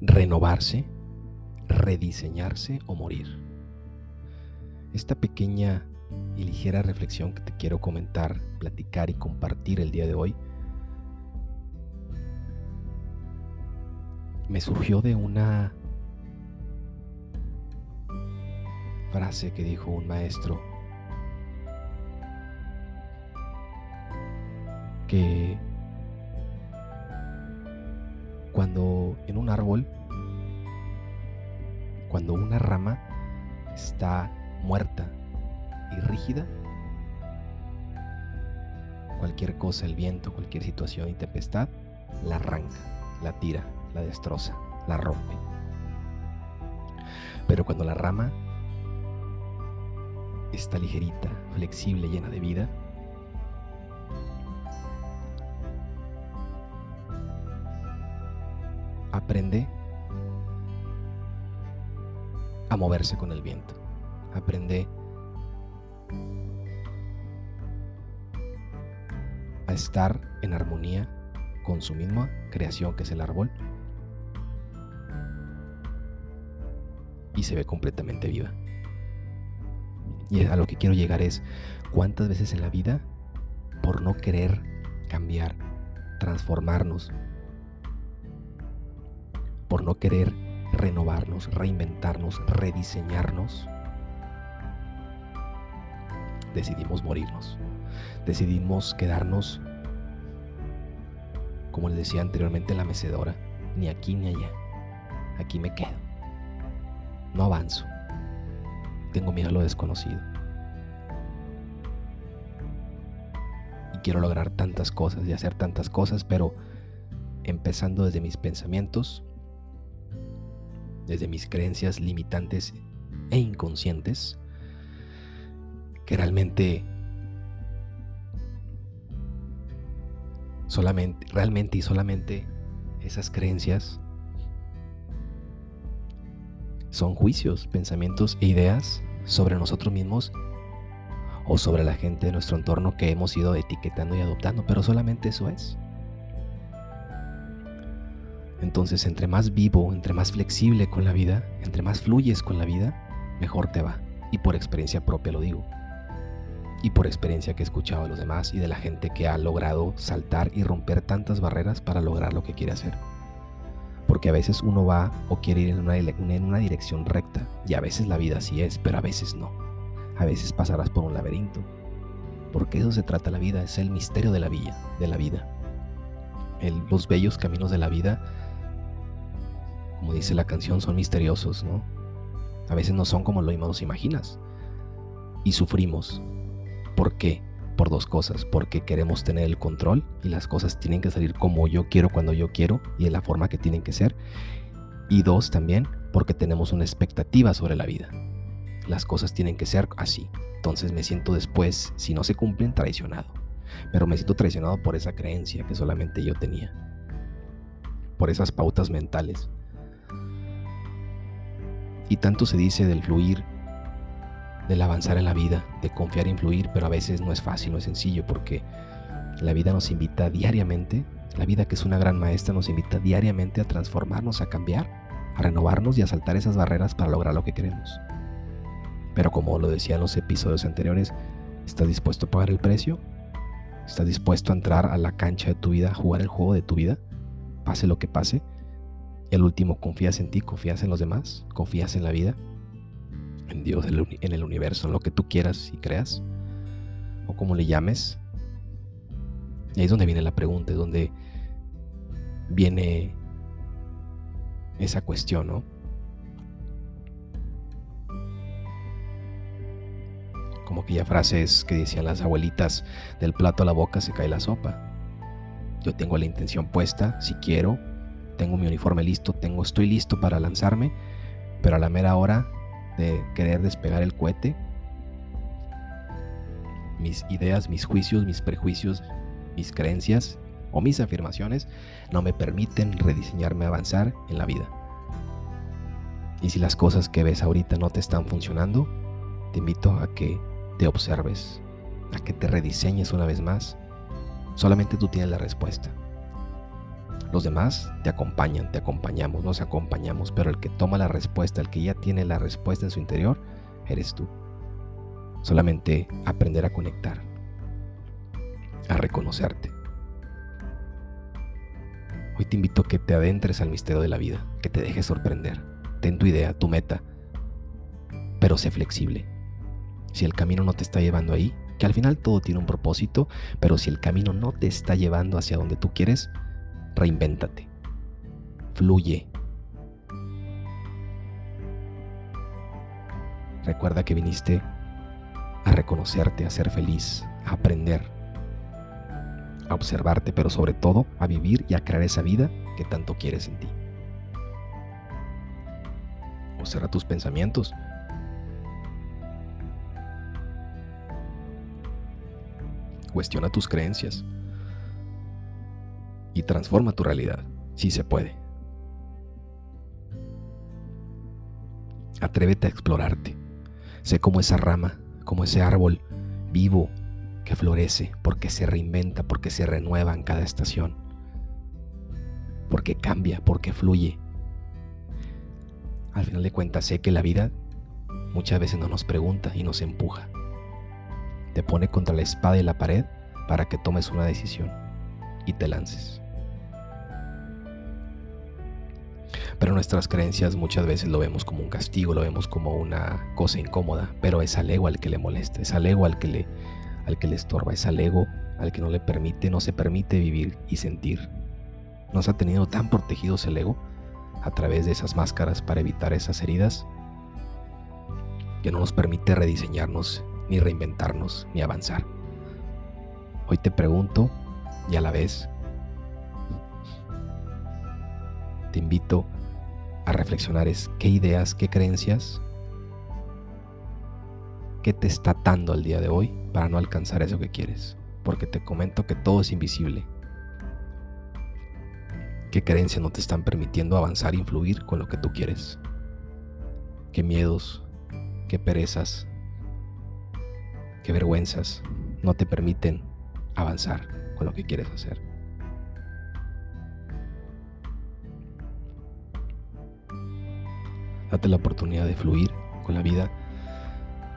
Renovarse, rediseñarse o morir. Esta pequeña y ligera reflexión que te quiero comentar, platicar y compartir el día de hoy me surgió de una frase que dijo un maestro que cuando en un árbol, cuando una rama está muerta y rígida, cualquier cosa, el viento, cualquier situación y tempestad, la arranca, la tira, la destroza, la rompe. Pero cuando la rama está ligerita, flexible, llena de vida, aprende a moverse con el viento. Aprende a estar en armonía con su misma creación que es el árbol y se ve completamente viva. Y a lo que quiero llegar es cuántas veces en la vida, por no querer cambiar, transformarnos, por no querer renovarnos, reinventarnos, rediseñarnos, decidimos morirnos. Decidimos quedarnos, como les decía anteriormente, en la mecedora, ni aquí ni allá. Aquí me quedo. No avanzo. Tengo miedo a lo desconocido. Y quiero lograr tantas cosas y hacer tantas cosas, pero empezando desde mis pensamientos, desde mis creencias limitantes e inconscientes, que realmente solamente realmente y solamente esas creencias son juicios, pensamientos e ideas sobre nosotros mismos o sobre la gente de nuestro entorno que hemos ido etiquetando y adoptando, pero solamente eso es. Entonces, entre más vivo, entre más flexible con la vida, entre más fluyes con la vida, mejor te va. Y por experiencia propia lo digo. Y por experiencia que he escuchado de los demás y de la gente que ha logrado saltar y romper tantas barreras para lograr lo que quiere hacer. Porque a veces uno va o quiere ir en una, en una dirección recta y a veces la vida así es, pero a veces no. A veces pasarás por un laberinto. Porque eso se trata la vida, es el misterio de la vida. De la vida. los bellos caminos de la vida como dice la canción, son misteriosos, ¿no? A veces no son como lo nos imaginas. Y sufrimos. ¿Por qué? Por dos cosas. Porque queremos tener el control y las cosas tienen que salir como yo quiero, cuando yo quiero y en la forma que tienen que ser. Y dos, también porque tenemos una expectativa sobre la vida. Las cosas tienen que ser así. Entonces me siento después, si no se cumplen, traicionado. Pero me siento traicionado por esa creencia que solamente yo tenía. Por esas pautas mentales y tanto se dice del fluir, del avanzar en la vida, de confiar y influir, pero a veces no es fácil, no es sencillo, porque la vida nos invita diariamente, la vida que es una gran maestra nos invita diariamente a transformarnos, a cambiar, a renovarnos y a saltar esas barreras para lograr lo que queremos. Pero como lo decía en los episodios anteriores, ¿estás dispuesto a pagar el precio? ¿Estás dispuesto a entrar a la cancha de tu vida, a jugar el juego de tu vida? Pase lo que pase. Al último, confías en ti, confías en los demás, confías en la vida, en Dios, en el universo, en lo que tú quieras y creas, o como le llames. Y ahí es donde viene la pregunta, es donde viene esa cuestión, ¿no? Como aquella frases que decían las abuelitas, del plato a la boca se cae la sopa. Yo tengo la intención puesta, si quiero, tengo mi uniforme listo, tengo, estoy listo para lanzarme, pero a la mera hora de querer despegar el cohete, mis ideas, mis juicios, mis prejuicios, mis creencias o mis afirmaciones no me permiten rediseñarme, avanzar en la vida. Y si las cosas que ves ahorita no te están funcionando, te invito a que te observes, a que te rediseñes una vez más. Solamente tú tienes la respuesta. Los demás te acompañan, te acompañamos, nos acompañamos, pero el que toma la respuesta, el que ya tiene la respuesta en su interior, eres tú. Solamente aprender a conectar, a reconocerte. Hoy te invito a que te adentres al misterio de la vida, que te dejes sorprender. Ten tu idea, tu meta, pero sé flexible. Si el camino no te está llevando ahí, que al final todo tiene un propósito, pero si el camino no te está llevando hacia donde tú quieres, reinvéntate. Fluye. Recuerda que viniste a reconocerte, a ser feliz, a aprender, a observarte, pero sobre todo a vivir y a crear esa vida que tanto quieres en ti. Observa tus pensamientos. Cuestiona tus creencias y transforma tu realidad, si se puede. Atrévete a explorarte. Sé como esa rama, como ese árbol vivo que florece porque se reinventa, porque se renueva en cada estación, porque cambia, porque fluye. Al final de cuentas sé que la vida muchas veces no nos pregunta y nos empuja. Te pone contra la espada y la pared para que tomes una decisión y te lances. Pero nuestras creencias muchas veces lo vemos como un castigo, lo vemos como una cosa incómoda, pero es al ego al que le molesta, es al ego al que le, al que le estorba, es al ego al que no le permite, no se permite vivir y sentir. Nos ha tenido tan protegidos el ego a través de esas máscaras para evitar esas heridas que no nos permite rediseñarnos, ni reinventarnos, ni avanzar. Hoy te pregunto y a la vez te invito a reflexionar qué ideas, qué creencias, qué te está atando al día de hoy para no alcanzar eso que quieres. Porque te comento que todo es invisible. ¿Qué creencias no te están permitiendo avanzar e influir con lo que tú quieres? ¿Qué miedos, qué perezas, qué vergüenzas no te permiten avanzar con lo que quieres hacer? Date la oportunidad de fluir con la vida.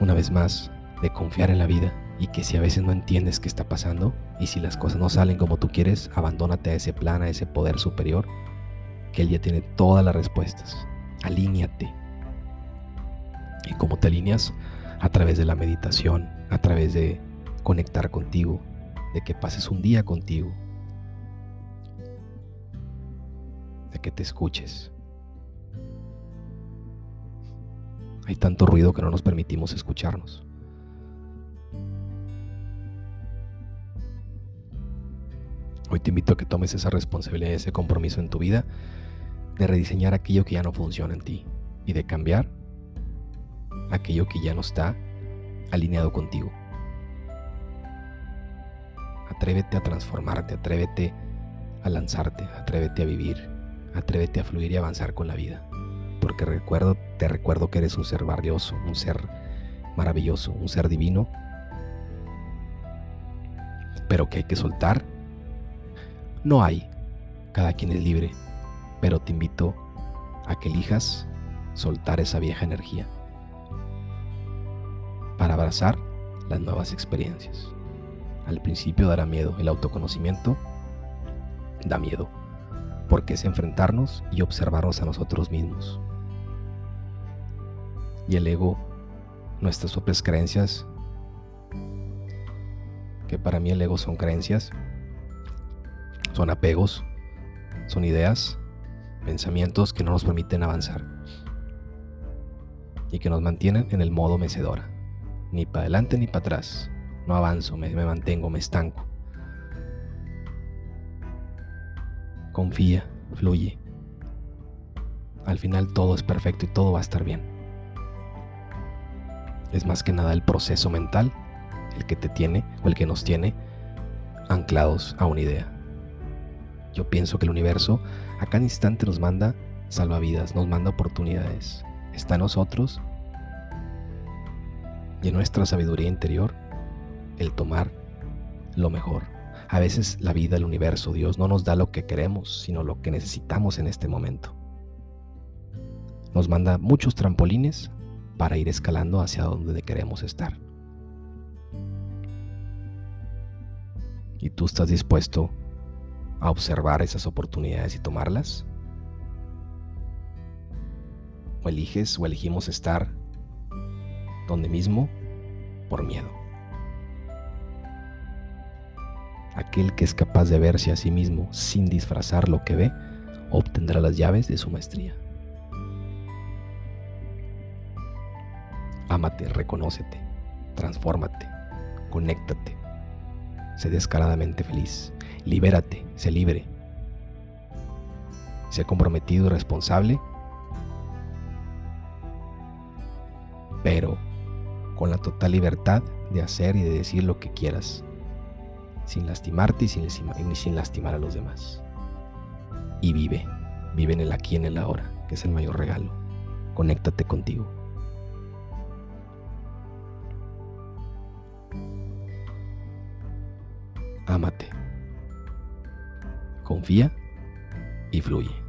Una vez más, de confiar en la vida y que si a veces no entiendes qué está pasando y si las cosas no salen como tú quieres, abandónate a ese plan, a ese poder superior, que Él ya tiene todas las respuestas. Alíñate. Y cómo te alineas a través de la meditación, a través de conectar contigo, de que pases un día contigo, de que te escuches. Hay tanto ruido que no nos permitimos escucharnos. Hoy te invito a que tomes esa responsabilidad, ese compromiso en tu vida de rediseñar aquello que ya no funciona en ti y de cambiar aquello que ya no está alineado contigo. Atrévete a transformarte, atrévete a lanzarte, atrévete a vivir, atrévete a fluir y avanzar con la vida porque recuerdo, te recuerdo que eres un ser valioso, un ser maravilloso, un ser divino, pero que hay que soltar. No hay, cada quien es libre, pero te invito a que elijas soltar esa vieja energía para abrazar las nuevas experiencias. Al principio dará miedo, el autoconocimiento da miedo, porque es enfrentarnos y observarnos a nosotros mismos. Y el ego, nuestras propias creencias, que para mí el ego son creencias, son apegos, son ideas, pensamientos que no nos permiten avanzar y que nos mantienen en el modo mecedora, ni para adelante ni para atrás, no avanzo, me, mantengo, me estanco. Confía, fluye. Al final todo es perfecto y todo va a estar bien es más que nada el proceso mental el que te tiene o el que nos tiene anclados a una idea. Yo pienso que el universo a cada instante nos manda salvavidas, nos manda oportunidades. Está en nosotros y en nuestra sabiduría interior el tomar lo mejor. A veces la vida, el universo, Dios no nos da lo que queremos, sino lo que necesitamos en este momento. Nos manda muchos trampolines para ir escalando hacia donde queremos estar. ¿Y tú estás dispuesto a observar esas oportunidades y tomarlas? ¿O eliges o elegimos estar donde mismo por miedo? Aquel que es capaz de verse a sí mismo sin disfrazar lo que ve, obtendrá las llaves de su maestría. Ámate, reconócete, transfórmate, conéctate, sé descaradamente feliz, libérate, sé libre, sé comprometido y responsable, pero con la total libertad de hacer y de decir lo que quieras, sin lastimarte y sin, lastimar a los demás. Y vive, vive en el aquí y en el ahora, que es el mayor regalo. Conéctate contigo. Ámate. Confía y fluye.